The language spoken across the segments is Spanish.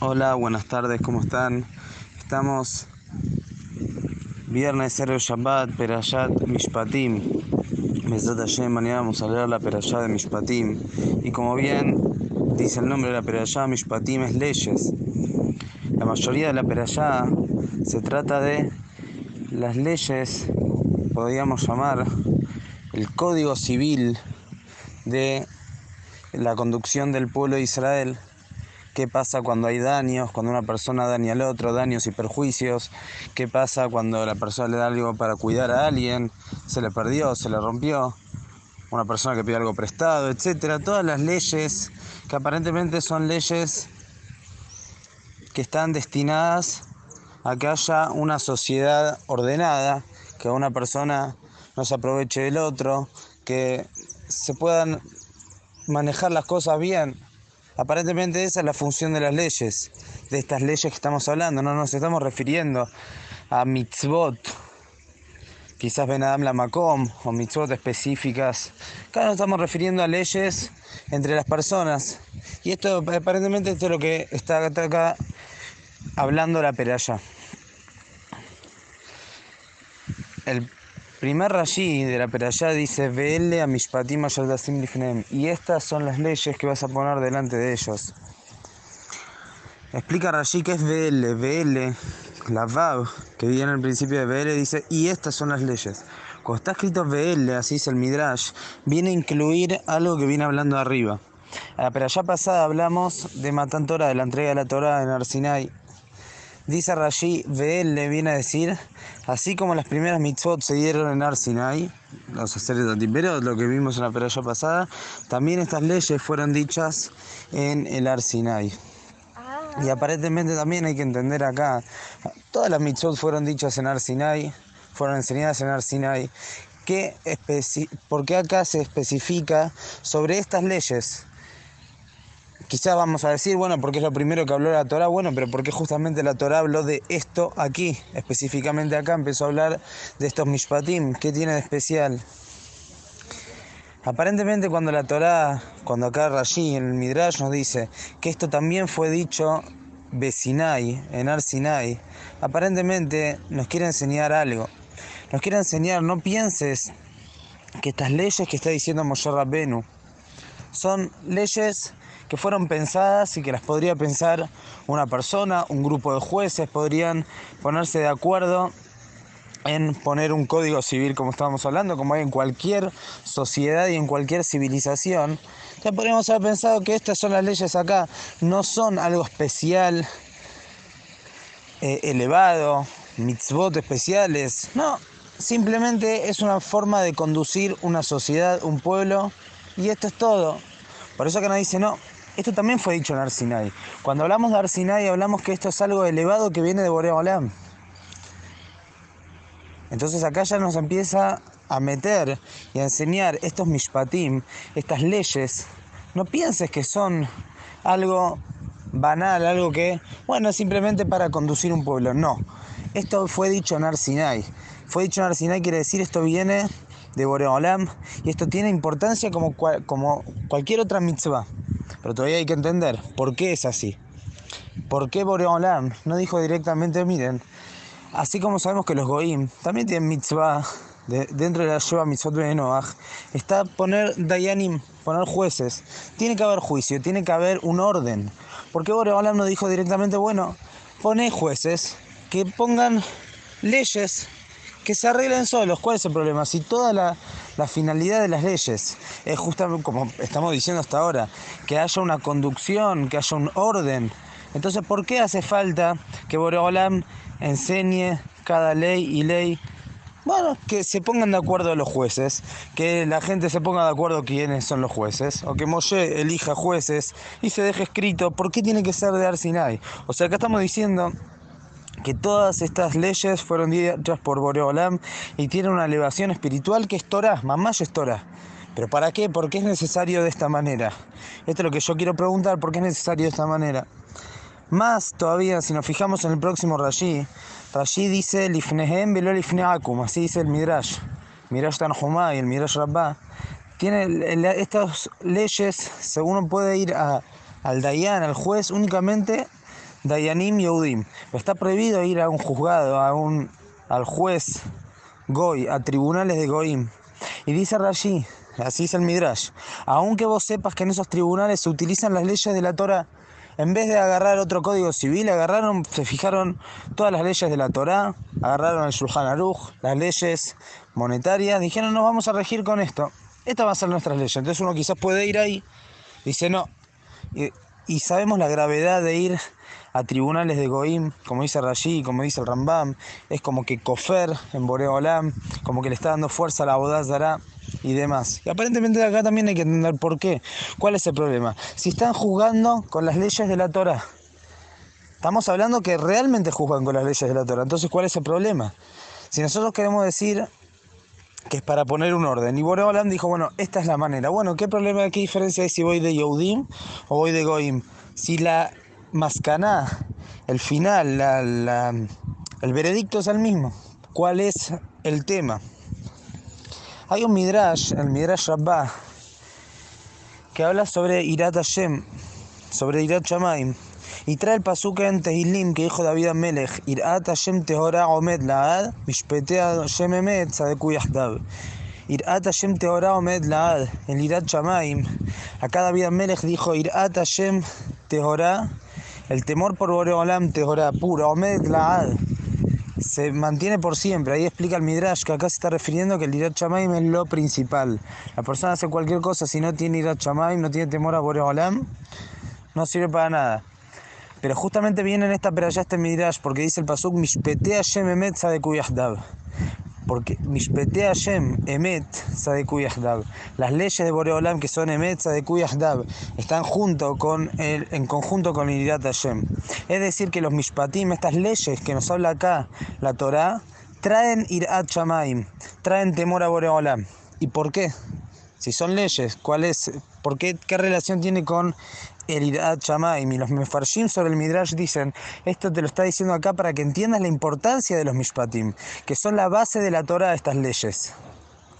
Hola, buenas tardes, ¿cómo están? Estamos viernes 0 Shabbat, Perashat Mishpatim. Besat Hashem, mañana vamos a leer la Perashat de Mishpatim. Y como bien dice el nombre de la Perashat, Mishpatim es leyes. La mayoría de la Perashat se trata de las leyes, podríamos llamar el código civil de la conducción del pueblo de Israel qué pasa cuando hay daños, cuando una persona daña al otro, daños y perjuicios, qué pasa cuando la persona le da algo para cuidar a alguien, se le perdió, se le rompió, una persona que pide algo prestado, etcétera, todas las leyes que aparentemente son leyes que están destinadas a que haya una sociedad ordenada, que una persona no se aproveche del otro, que se puedan manejar las cosas bien Aparentemente esa es la función de las leyes, de estas leyes que estamos hablando. No nos estamos refiriendo a mitzvot, quizás Ben Adam la Makom o mitzvot específicas. Acá nos estamos refiriendo a leyes entre las personas. Y esto aparentemente es lo que está acá hablando la peralla. El Primer Rashi de la Perayá dice, Vele a Mishpatim Y estas son las leyes que vas a poner delante de ellos. Explica Rashi que es Vele, Vele, la Vav, que viene al principio de Vele, dice, y estas son las leyes. Cuando está escrito Vele, así es el Midrash, viene a incluir algo que viene hablando arriba. A la Perayá pasada hablamos de Matan Torah, de la entrega de la Torah en Arsinai. Dice Rashi, le viene a decir, así como las primeras mitzvot se dieron en Arsinai, los haceres de lo que vimos en la peralla pasada, también estas leyes fueron dichas en el Arsinai. Ah. Y aparentemente también hay que entender acá, todas las mitzvot fueron dichas en Arsinai, fueron enseñadas en Arsinai, que porque acá se especifica sobre estas leyes Quizás vamos a decir, bueno, porque es lo primero que habló la Torah, bueno, pero porque justamente la Torah habló de esto aquí, específicamente acá, empezó a hablar de estos mishpatim, ¿qué tiene de especial? Aparentemente cuando la Torah, cuando acá Rashi en el Midrash nos dice que esto también fue dicho Besinai, en Arsinai, aparentemente nos quiere enseñar algo. Nos quiere enseñar, no pienses que estas leyes que está diciendo Moshe Rabbenu son leyes que fueron pensadas y que las podría pensar una persona, un grupo de jueces, podrían ponerse de acuerdo en poner un código civil como estábamos hablando, como hay en cualquier sociedad y en cualquier civilización. Entonces podríamos haber pensado que estas son las leyes acá, no son algo especial, eh, elevado, mitzvot especiales, no, simplemente es una forma de conducir una sociedad, un pueblo, y esto es todo. Por eso que nos dice, no, esto también fue dicho en Arsinai. Cuando hablamos de Arsinai hablamos que esto es algo elevado que viene de Borea Olam. Entonces acá ya nos empieza a meter y a enseñar estos mishpatim, estas leyes. No pienses que son algo banal, algo que, bueno, simplemente para conducir un pueblo. No. Esto fue dicho en Arsinai. Fue dicho en Arsinai quiere decir esto viene de Boreolam y esto tiene importancia como, como cualquier otra mitzvah. Pero todavía hay que entender por qué es así. ¿Por qué Boreolam no dijo directamente, miren, así como sabemos que los Goim también tienen mitzvah dentro de la Sheva Mitzvot de Noach, está poner Dayanim, poner jueces. Tiene que haber juicio, tiene que haber un orden. ¿Por qué Boreolam no dijo directamente, bueno, pone jueces que pongan leyes que se arreglen solos. ¿Cuál es el problema? Si toda la, finalidad de las leyes es justamente, como estamos diciendo hasta ahora, que haya una conducción, que haya un orden, entonces ¿por qué hace falta que Boreolam enseñe cada ley y ley? Bueno, que se pongan de acuerdo los jueces, que la gente se ponga de acuerdo quiénes son los jueces, o que Moshe elija jueces y se deje escrito por qué tiene que ser de Arsinai. O sea, acá estamos diciendo que todas estas leyes fueron dichas por Boreolam y tienen una elevación espiritual que es Torah, mamá es Torah. ¿Pero para qué? ¿Por qué es necesario de esta manera? Esto es lo que yo quiero preguntar, ¿por qué es necesario de esta manera? Más todavía, si nos fijamos en el próximo Rashi, Rashi dice Lifnehem velo Lifneakum, así dice el Midrash, Midrash Tanjumá y el Midrash Rabbah. Tiene estas leyes, según uno puede ir al Dayan, al juez, únicamente Dayanim Yehudim. Está prohibido ir a un juzgado, a un, al juez Goy, a tribunales de Goim. Y dice Rashi, así es el Midrash, aunque vos sepas que en esos tribunales se utilizan las leyes de la Torah, en vez de agarrar otro código civil, agarraron, se fijaron todas las leyes de la Torah, agarraron el Shulchan Aruch, las leyes monetarias, dijeron, nos vamos a regir con esto. Esta va a ser nuestra ley. Entonces uno quizás puede ir ahí, dice no. Y sabemos la gravedad de ir a tribunales de Goim, como dice Rashi, como dice el Rambam, es como que Kofer en Boreolam, como que le está dando fuerza a la Bodazara y demás. Y aparentemente acá también hay que entender por qué. ¿Cuál es el problema? Si están juzgando con las leyes de la Torah, estamos hablando que realmente juzgan con las leyes de la Torah. Entonces, ¿cuál es el problema? Si nosotros queremos decir que es para poner un orden. Y Boreolam dijo, bueno, esta es la manera. Bueno, ¿qué problema, qué diferencia hay si voy de Yehudim o voy de Goim? Si la mascaná, el final, el veredicto es el mismo. ¿Cuál es el tema? Hay un Midrash, el Midrash Rabbah, que habla sobre Irat Hashem, sobre Irat Shamaim, y trae el pasuk en Tehilim que dijo David Amelech, Irat Hashem Tehora Omed Laad, Mishpetea Hashem Emet Sadeku Yahdav. Irat Hashem Tehora Omed Laad, en Irat Shamaim. Acá David Amelech dijo, Irat Hashem Tehora, el temor por Boreolam Tehora, pura, Omed Laad se mantiene por siempre. Ahí explica el Midrash que acá se está refiriendo que el Irat Shamaim es lo principal. La persona hace cualquier cosa, si no tiene Irat Shamaim, no tiene temor a Boreolam, no sirve para nada. Pero justamente viene en esta peralla este Midrash porque dice el Pasuk Mishpete Hashem Emet Sadeku Yahdav. Porque Mishpete Hashem Emet Sadeku Yahdav. Las leyes de Boreolam que son Emet Sadeku Yahdav están junto con el, en conjunto con Irat Hashem. Es decir, que los Mishpatim, estas leyes que nos habla acá la Torah, traen Irat Shamaim, traen temor a Boreolam. ¿Y por qué? Si son leyes, ¿cuál es? ¿Por qué? ¿Qué relación tiene con el Irat Shamaim? Y los Mefarshim sobre el Midrash dicen, esto te lo está diciendo acá para que entiendas la importancia de los Mishpatim, que son la base de la Torah de estas leyes.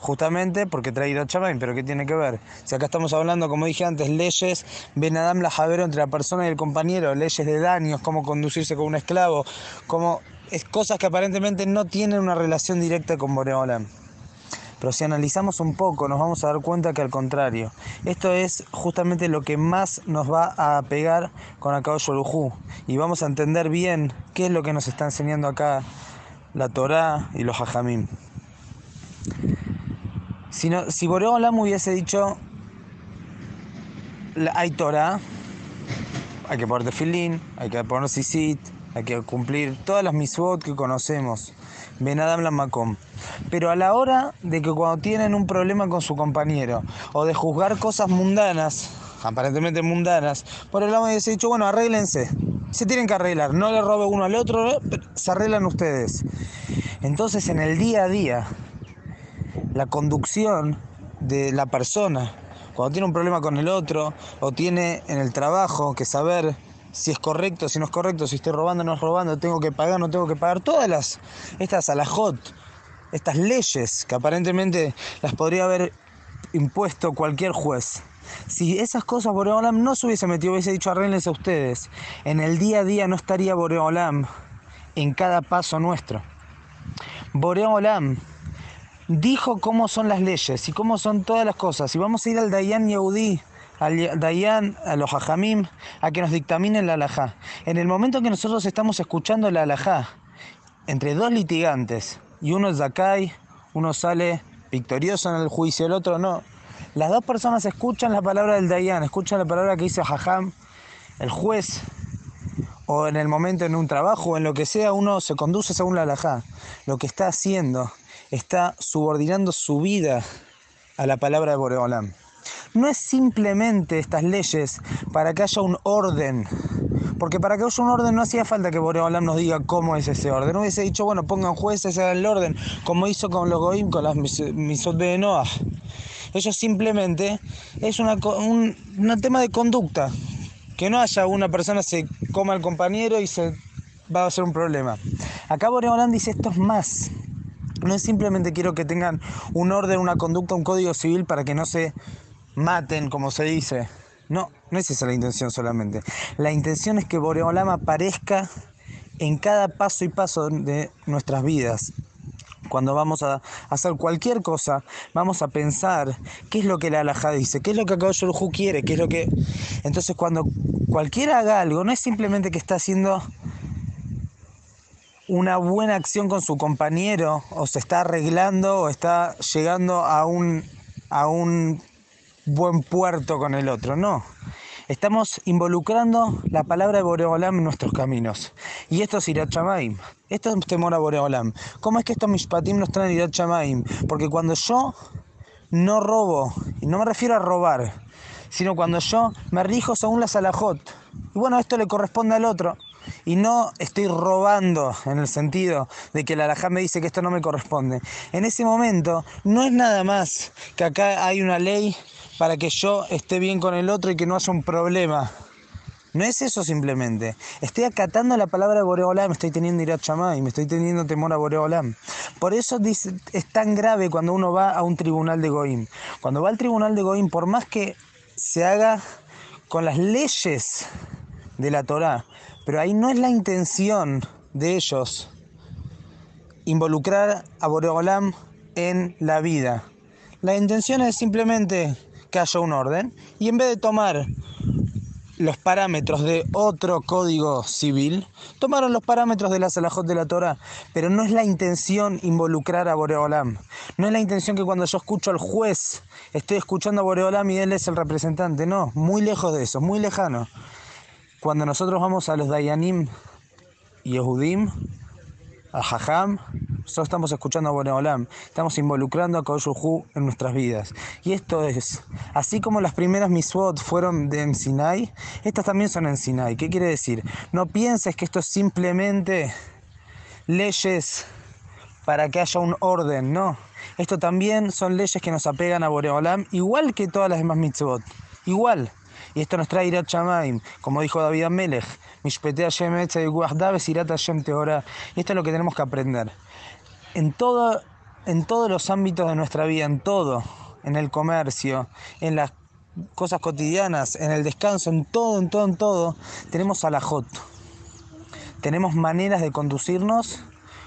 Justamente porque trae Irat Shamaim, pero ¿qué tiene que ver? Si acá estamos hablando, como dije antes, leyes, Ben Adam la Javero entre la persona y el compañero, leyes de daños, cómo conducirse con un esclavo, cómo es cosas que aparentemente no tienen una relación directa con Boreolam. Pero si analizamos un poco, nos vamos a dar cuenta que al contrario, esto es justamente lo que más nos va a pegar con Akao Yorujú. Y vamos a entender bien qué es lo que nos está enseñando acá la Torá y los Hajamim. Si, si Boreolam hubiese dicho, hay Torah, hay que poner tefilín, hay que poner sisit, hay que cumplir todas las misbot que conocemos. Benadam la Macom. Pero a la hora de que cuando tienen un problema con su compañero o de juzgar cosas mundanas, aparentemente mundanas, por el lado hubiese dicho, bueno, arréglense. Se tienen que arreglar, no le robe uno al otro, se arreglan ustedes. Entonces en el día a día, la conducción de la persona, cuando tiene un problema con el otro, o tiene en el trabajo que saber si es correcto, si no es correcto, si estoy robando no es robando, tengo que pagar, no tengo que pagar, todas las, estas alajot, estas leyes que aparentemente las podría haber impuesto cualquier juez. Si esas cosas Boreolam no se hubiese metido, hubiese dicho arréglense a ustedes, en el día a día no estaría Boreolam en cada paso nuestro. Boreolam dijo cómo son las leyes y cómo son todas las cosas. Y vamos a ir al Dayan Yehudi, al Dayan, a los Hajamim, a que nos dictaminen la alajá. En el momento que nosotros estamos escuchando la alajá entre dos litigantes y uno es Zakai, uno sale victorioso en el juicio, el otro no. Las dos personas escuchan la palabra del Dayan, escuchan la palabra que dice Hajam, el juez, o en el momento en un trabajo, o en lo que sea, uno se conduce según la alajá. Lo que está haciendo, está subordinando su vida a la palabra de Boreolam no es simplemente estas leyes para que haya un orden. Porque para que haya un orden no hacía falta que Boreolam nos diga cómo es ese orden. No hubiese dicho, bueno, pongan jueces, hagan el orden, como hizo con los Goim, con las Misot de Noah. Eso simplemente es un tema de conducta. Que no haya una persona se coma al compañero y se va a ser un problema. Acá Boreolam dice esto es más. No es simplemente quiero que tengan un orden, una conducta, un código civil para que no se maten, como se dice. No, No es esa la intención solamente. La intención es que Boreolam aparezca en cada paso y paso de nuestras vidas. Cuando vamos a hacer cualquier cosa, vamos a pensar qué es lo que la alhaja dice, qué es lo que Akadosh quiere, qué es lo que... Entonces cuando cualquiera haga algo, no es simplemente que está haciendo una buena acción con su compañero, o se está arreglando, o está llegando a un, a un buen puerto con el otro, no. Estamos involucrando la palabra de Boreolam en nuestros caminos. Y esto es Irat Esto es temor a Boreolam. ¿Cómo es que estos Mishpatim nos traen Irat Porque cuando yo no robo, y no me refiero a robar, sino cuando yo me rijo según la salajot, y bueno, esto le corresponde al otro, y no estoy robando en el sentido de que la alajá me dice que esto no me corresponde. En ese momento no es nada más que acá hay una ley para que yo esté bien con el otro y que no haya un problema. No es eso simplemente. Estoy acatando la palabra de Boreolam, estoy teniendo irat y me estoy teniendo temor a Boreolam. Por eso es tan grave cuando uno va a un tribunal de Goim. Cuando va al tribunal de Goim, por más que se haga con las leyes de la Torá, pero ahí no es la intención de ellos involucrar a Boreolam en la vida. La intención es simplemente que haya un orden y en vez de tomar los parámetros de otro código civil, tomaron los parámetros de la Salahot de la Torah, pero no es la intención involucrar a Boreolam. No es la intención que cuando yo escucho al juez, estoy escuchando a Boreolam y él es el representante. No, muy lejos de eso, muy lejano. Cuando nosotros vamos a los Dayanim y Yehudim, a Jajam, nosotros estamos escuchando a Boreolam, estamos involucrando a Koyuhu en nuestras vidas. Y esto es, así como las primeras miswot fueron de en Sinai, estas también son en Sinai. ¿Qué quiere decir? No pienses que esto es simplemente leyes para que haya un orden, no. Esto también son leyes que nos apegan a Boreolam, igual que todas las demás mitzvot. Igual. Y esto nos trae Irat Shamaim, como dijo David Amelech, Mishpete Hashem Irat Hashem Teorah. Y esto es lo que tenemos que aprender. En, todo, en todos los ámbitos de nuestra vida, en todo, en el comercio, en las cosas cotidianas, en el descanso, en todo, en todo, en todo, tenemos alajot. Tenemos maneras de conducirnos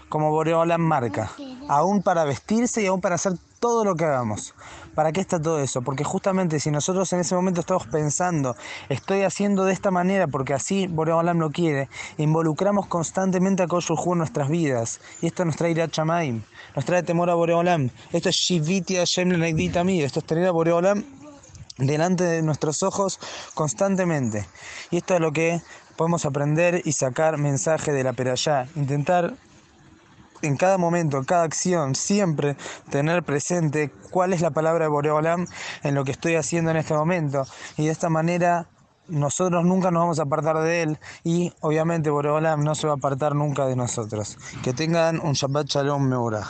como Boreolam marca, aún para vestirse y aún para hacer todo lo que hagamos. ¿Para qué está todo eso? Porque justamente si nosotros en ese momento estamos pensando, estoy haciendo de esta manera porque así Boreolam lo quiere, involucramos constantemente a Koshul en nuestras vidas. Y esto nos trae Chamaim, nos trae temor a Boreolam. Esto es Shiviti Hashem mí, esto es tener a Boreolam delante de nuestros ojos constantemente. Y esto es lo que podemos aprender y sacar mensaje de la perayá. Intentar en cada momento, en cada acción, siempre tener presente cuál es la palabra de Boreolam en lo que estoy haciendo en este momento. Y de esta manera nosotros nunca nos vamos a apartar de él y obviamente Boreolam no se va a apartar nunca de nosotros. Que tengan un Shabbat Shalom Meurah.